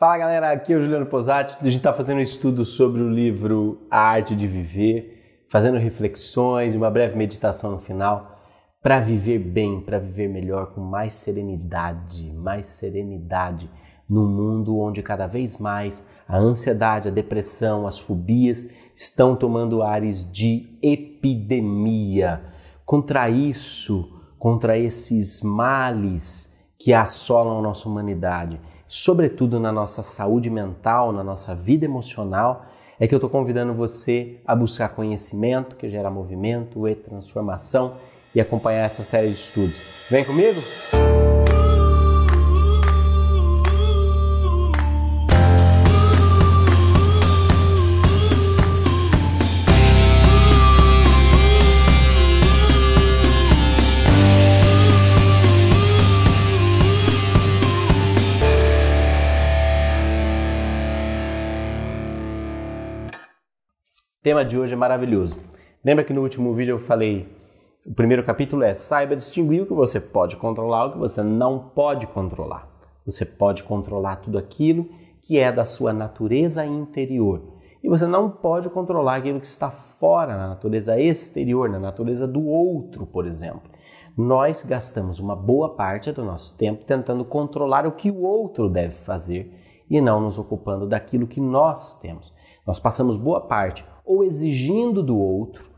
Fala galera, aqui é o Juliano Posati. A gente está fazendo um estudo sobre o livro A Arte de Viver, fazendo reflexões, uma breve meditação no final, para viver bem, para viver melhor, com mais serenidade, mais serenidade no mundo onde cada vez mais a ansiedade, a depressão, as fobias estão tomando ares de epidemia. Contra isso, contra esses males que assolam a nossa humanidade sobretudo na nossa saúde mental, na nossa vida emocional, é que eu estou convidando você a buscar conhecimento que gera movimento e transformação e acompanhar essa série de estudos. Vem comigo? O tema de hoje é maravilhoso. Lembra que no último vídeo eu falei, o primeiro capítulo é saiba distinguir o que você pode controlar e o que você não pode controlar. Você pode controlar tudo aquilo que é da sua natureza interior. E você não pode controlar aquilo que está fora, na natureza exterior, na natureza do outro, por exemplo. Nós gastamos uma boa parte do nosso tempo tentando controlar o que o outro deve fazer e não nos ocupando daquilo que nós temos. Nós passamos boa parte ou exigindo do outro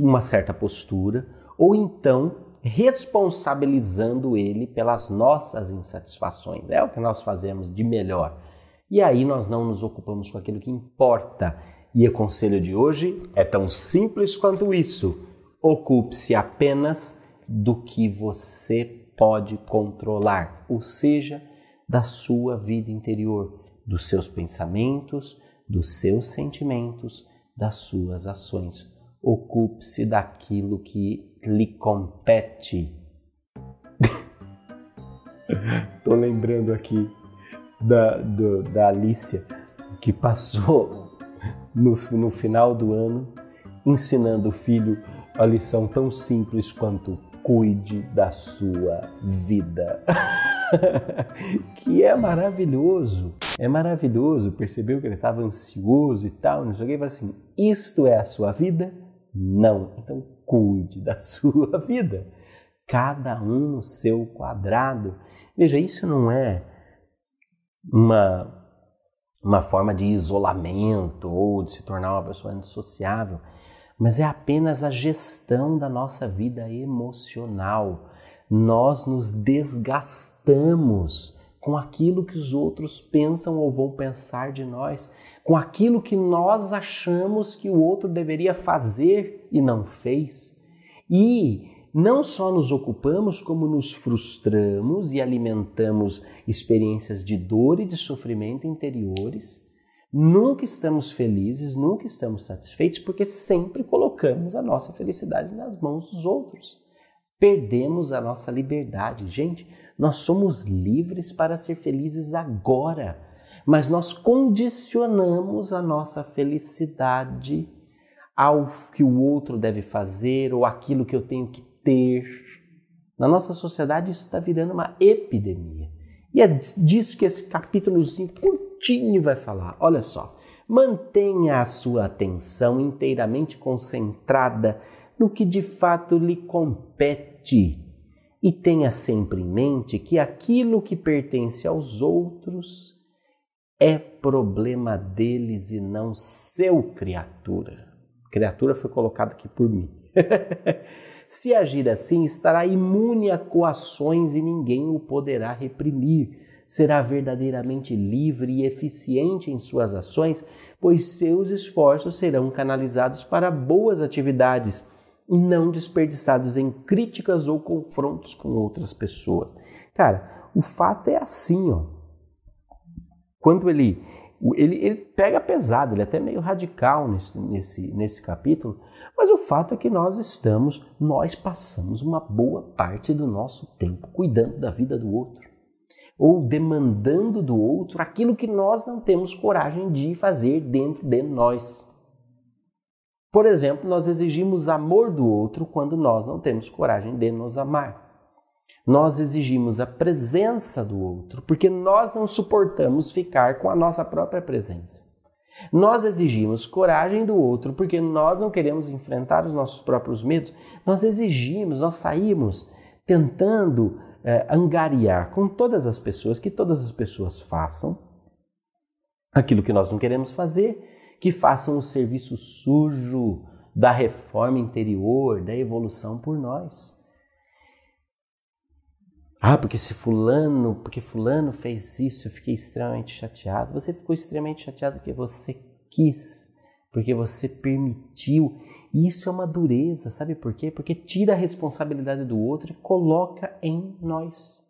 uma certa postura, ou então responsabilizando ele pelas nossas insatisfações. É o que nós fazemos de melhor. E aí nós não nos ocupamos com aquilo que importa. E o conselho de hoje é tão simples quanto isso. Ocupe-se apenas do que você pode controlar, ou seja, da sua vida interior, dos seus pensamentos, dos seus sentimentos, das suas ações. Ocupe-se daquilo que lhe compete. Estou lembrando aqui da, do, da Alicia, que passou no, no final do ano ensinando o filho a lição tão simples quanto cuide da sua vida. que é maravilhoso. É maravilhoso. Percebeu que ele estava ansioso e tal, não sei o que. E falou assim: Isto é a sua vida? Não. Então cuide da sua vida. Cada um no seu quadrado. Veja, isso não é uma, uma forma de isolamento ou de se tornar uma pessoa antissociável, mas é apenas a gestão da nossa vida emocional nós nos desgastamos com aquilo que os outros pensam ou vão pensar de nós, com aquilo que nós achamos que o outro deveria fazer e não fez. E não só nos ocupamos, como nos frustramos e alimentamos experiências de dor e de sofrimento interiores. Nunca estamos felizes, nunca estamos satisfeitos, porque sempre colocamos a nossa felicidade nas mãos dos outros perdemos a nossa liberdade. Gente, nós somos livres para ser felizes agora, mas nós condicionamos a nossa felicidade ao que o outro deve fazer ou aquilo que eu tenho que ter. Na nossa sociedade isso está virando uma epidemia. E é disso que esse capítulozinho curtinho vai falar. Olha só. Mantenha a sua atenção inteiramente concentrada no que de fato lhe compete. E tenha sempre em mente que aquilo que pertence aos outros é problema deles e não seu criatura. Criatura foi colocada aqui por mim. Se agir assim, estará imune a coações e ninguém o poderá reprimir. Será verdadeiramente livre e eficiente em suas ações, pois seus esforços serão canalizados para boas atividades não desperdiçados em críticas ou confrontos com outras pessoas. Cara, o fato é assim, ó. Quando ele, ele, ele pega pesado, ele é até meio radical nesse, nesse, nesse capítulo, mas o fato é que nós estamos, nós passamos uma boa parte do nosso tempo cuidando da vida do outro ou demandando do outro aquilo que nós não temos coragem de fazer dentro de nós. Por exemplo, nós exigimos amor do outro quando nós não temos coragem de nos amar. Nós exigimos a presença do outro porque nós não suportamos ficar com a nossa própria presença. Nós exigimos coragem do outro porque nós não queremos enfrentar os nossos próprios medos. Nós exigimos, nós saímos tentando é, angariar com todas as pessoas que todas as pessoas façam aquilo que nós não queremos fazer, que façam o serviço sujo da reforma interior, da evolução por nós. Ah, porque se fulano, porque fulano fez isso, eu fiquei extremamente chateado. Você ficou extremamente chateado porque você quis, porque você permitiu. E isso é uma dureza, sabe por quê? Porque tira a responsabilidade do outro e coloca em nós.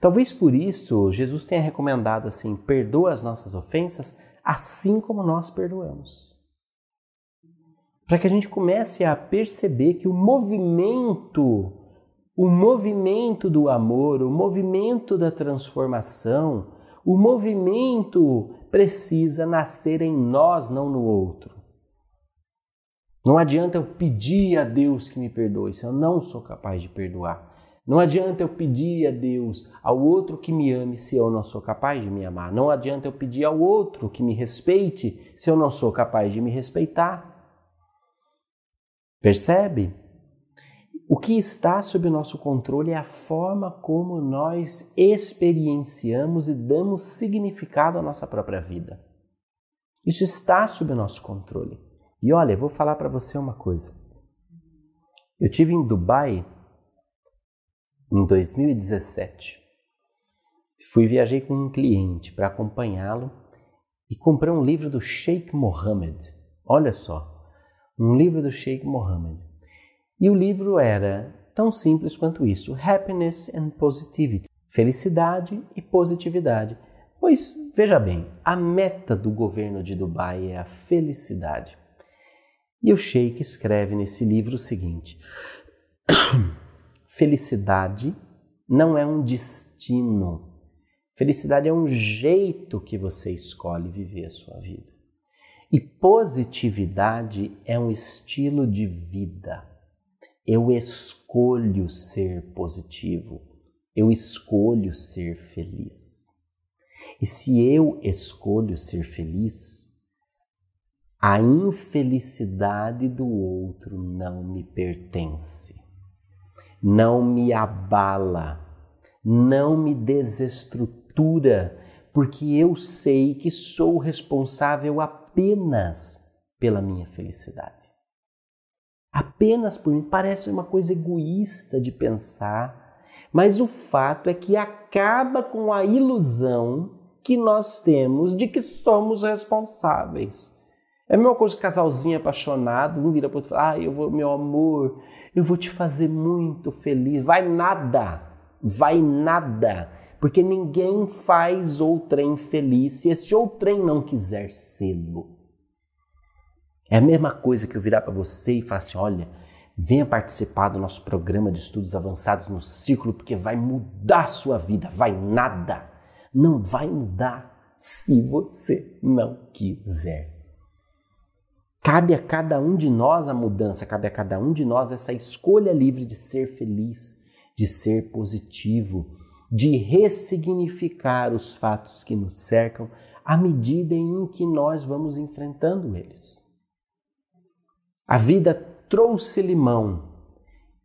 Talvez por isso Jesus tenha recomendado assim: perdoa as nossas ofensas, assim como nós perdoamos para que a gente comece a perceber que o movimento, o movimento do amor, o movimento da transformação, o movimento precisa nascer em nós, não no outro. Não adianta eu pedir a Deus que me perdoe se eu não sou capaz de perdoar. Não adianta eu pedir a Deus, ao outro que me ame, se eu não sou capaz de me amar. Não adianta eu pedir ao outro que me respeite, se eu não sou capaz de me respeitar. Percebe? O que está sob o nosso controle é a forma como nós experienciamos e damos significado à nossa própria vida. Isso está sob o nosso controle. E olha, vou falar para você uma coisa. Eu tive em Dubai em 2017. Fui viajei com um cliente para acompanhá-lo e comprei um livro do Sheikh Mohammed. Olha só, um livro do Sheikh Mohammed. E o livro era tão simples quanto isso: Happiness and Positivity felicidade e positividade. Pois, veja bem, a meta do governo de Dubai é a felicidade. E o Sheikh escreve nesse livro o seguinte: Felicidade não é um destino. Felicidade é um jeito que você escolhe viver a sua vida. E positividade é um estilo de vida. Eu escolho ser positivo. Eu escolho ser feliz. E se eu escolho ser feliz, a infelicidade do outro não me pertence, não me abala, não me desestrutura, porque eu sei que sou responsável apenas pela minha felicidade. Apenas por mim. Parece uma coisa egoísta de pensar, mas o fato é que acaba com a ilusão que nós temos de que somos responsáveis. É a mesma coisa que casalzinho apaixonado, um vira para outro e fala: Ah, eu vou, meu amor, eu vou te fazer muito feliz. Vai nada, vai nada. Porque ninguém faz outrem feliz se esse outrem não quiser sê-lo. É a mesma coisa que eu virar para você e falar assim: olha, venha participar do nosso programa de estudos avançados no círculo, porque vai mudar a sua vida. Vai nada. Não vai mudar se você não quiser. Cabe a cada um de nós a mudança, cabe a cada um de nós essa escolha livre de ser feliz, de ser positivo, de ressignificar os fatos que nos cercam à medida em que nós vamos enfrentando eles. A vida trouxe limão.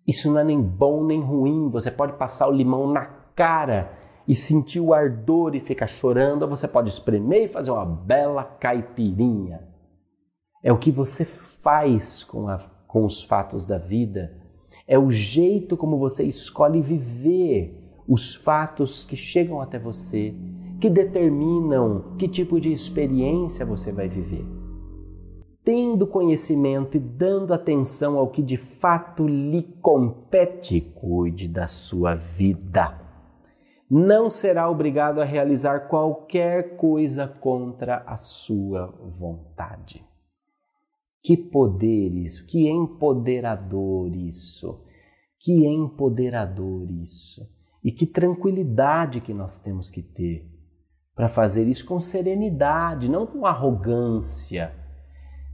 Isso não é nem bom nem ruim. Você pode passar o limão na cara e sentir o ardor e ficar chorando, ou você pode espremer e fazer uma bela caipirinha. É o que você faz com, a, com os fatos da vida. É o jeito como você escolhe viver os fatos que chegam até você, que determinam que tipo de experiência você vai viver. Tendo conhecimento e dando atenção ao que de fato lhe compete, cuide da sua vida. Não será obrigado a realizar qualquer coisa contra a sua vontade. Que poder isso, que empoderador isso, que empoderador isso. E que tranquilidade que nós temos que ter para fazer isso com serenidade, não com arrogância.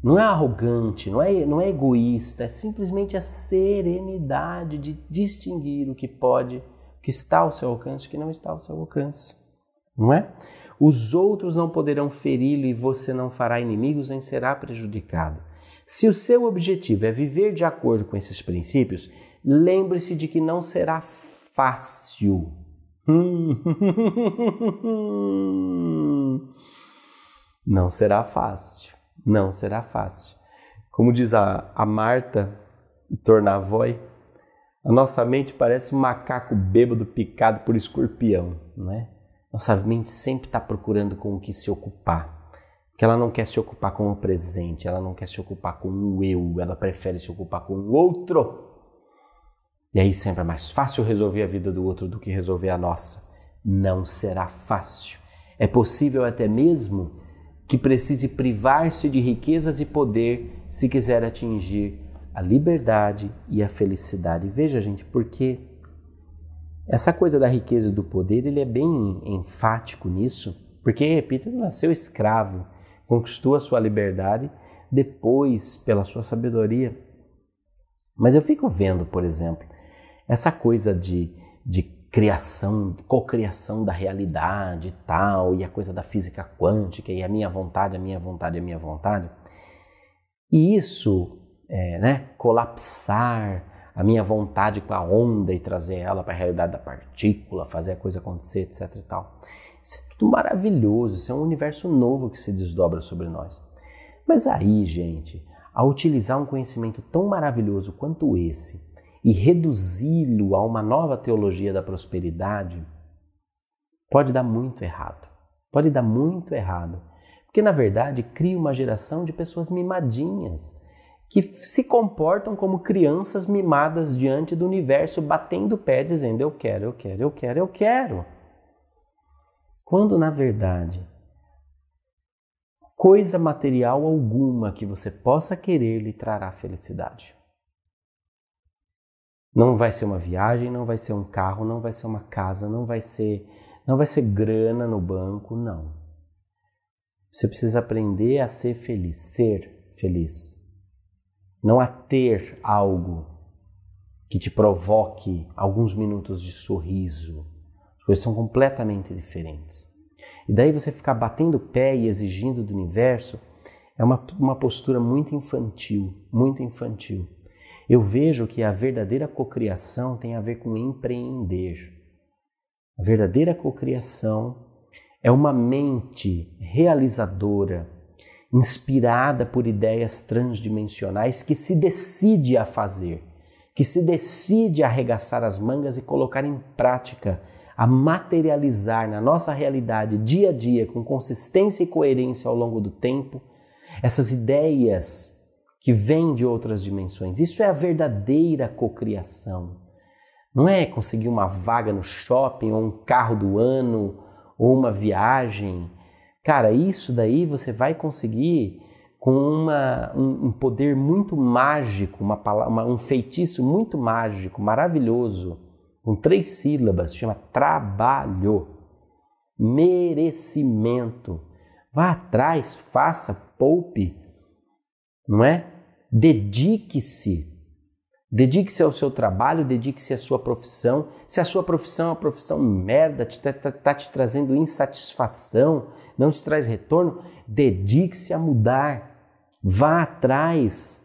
Não é arrogante, não é, não é egoísta, é simplesmente a serenidade de distinguir o que pode, o que está ao seu alcance o que não está ao seu alcance. Não é? Os outros não poderão feri-lo e você não fará inimigos nem será prejudicado. Se o seu objetivo é viver de acordo com esses princípios, lembre-se de que não será fácil. Não será fácil. Não será fácil. Como diz a, a Marta Tornavoy, a nossa mente parece um macaco bêbado picado por escorpião, não é? Nossa mente sempre está procurando com o que se ocupar. Que ela não quer se ocupar com o presente, ela não quer se ocupar com o eu, ela prefere se ocupar com o outro. E aí sempre é mais fácil resolver a vida do outro do que resolver a nossa. Não será fácil. É possível até mesmo que precise privar-se de riquezas e poder se quiser atingir a liberdade e a felicidade. Veja, gente, porque essa coisa da riqueza e do poder, ele é bem enfático nisso, porque Peter nasceu escravo, conquistou a sua liberdade depois pela sua sabedoria. Mas eu fico vendo, por exemplo, essa coisa de, de criação, cocriação da realidade e tal, e a coisa da física quântica, e a minha vontade, a minha vontade, a minha vontade. E isso, é, né, colapsar a minha vontade com a onda e trazer ela para a realidade da partícula, fazer a coisa acontecer, etc e tal. Isso é tudo maravilhoso, isso é um universo novo que se desdobra sobre nós. Mas aí, gente, ao utilizar um conhecimento tão maravilhoso quanto esse e reduzi-lo a uma nova teologia da prosperidade, pode dar muito errado. Pode dar muito errado. Porque, na verdade, cria uma geração de pessoas mimadinhas que se comportam como crianças mimadas diante do universo, batendo o pé, dizendo: Eu quero, eu quero, eu quero, eu quero. Quando, na verdade, coisa material alguma que você possa querer lhe trará felicidade. Não vai ser uma viagem, não vai ser um carro, não vai ser uma casa, não vai ser, não vai ser grana no banco, não. Você precisa aprender a ser feliz, ser feliz não a ter algo que te provoque alguns minutos de sorriso. As coisas são completamente diferentes. E daí você ficar batendo pé e exigindo do universo é uma, uma postura muito infantil, muito infantil. Eu vejo que a verdadeira cocriação tem a ver com empreender. A verdadeira cocriação é uma mente realizadora inspirada por ideias transdimensionais que se decide a fazer, que se decide a arregaçar as mangas e colocar em prática, a materializar na nossa realidade dia a dia com consistência e coerência ao longo do tempo essas ideias que vêm de outras dimensões. Isso é a verdadeira cocriação. Não é conseguir uma vaga no shopping ou um carro do ano ou uma viagem Cara, isso daí você vai conseguir com uma, um, um poder muito mágico, uma, uma, um feitiço muito mágico, maravilhoso, com três sílabas, chama trabalho, merecimento. Vá atrás, faça, poupe, não é? Dedique-se Dedique-se ao seu trabalho, dedique-se à sua profissão. Se a sua profissão é uma profissão merda, está tá, tá te trazendo insatisfação, não te traz retorno, dedique-se a mudar. Vá atrás.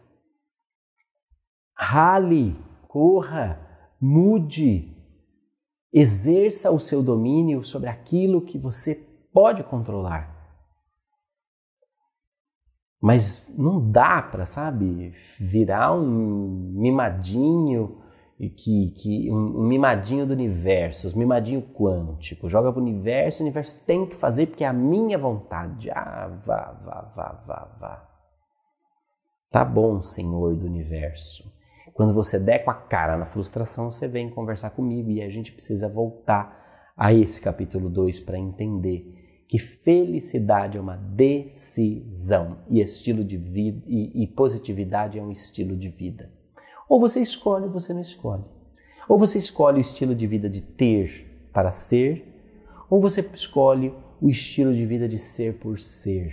Rale, corra, mude. Exerça o seu domínio sobre aquilo que você pode controlar. Mas não dá para, sabe, virar um mimadinho que, que um, mimadinho do universo, um mimadinho quântico, joga para o universo, o universo tem que fazer porque é a minha vontade. Ah, vá, vá, vá, vá, vá. Tá bom, Senhor do universo. Quando você der com a cara na frustração, você vem conversar comigo e a gente precisa voltar a esse capítulo 2 para entender que felicidade é uma decisão e estilo de vida e, e positividade é um estilo de vida. Ou você escolhe ou você não escolhe. Ou você escolhe o estilo de vida de ter para ser, ou você escolhe o estilo de vida de ser por ser.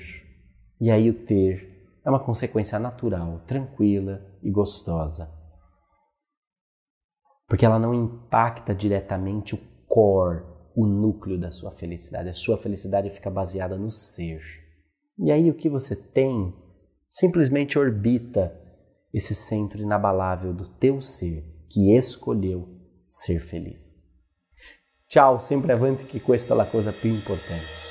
E aí o ter é uma consequência natural, tranquila e gostosa. Porque ela não impacta diretamente o core, o núcleo da sua felicidade. A sua felicidade fica baseada no ser. E aí o que você tem simplesmente orbita esse centro inabalável do teu ser que escolheu ser feliz. Ciao, sempre avanti che questa è la cosa più importante.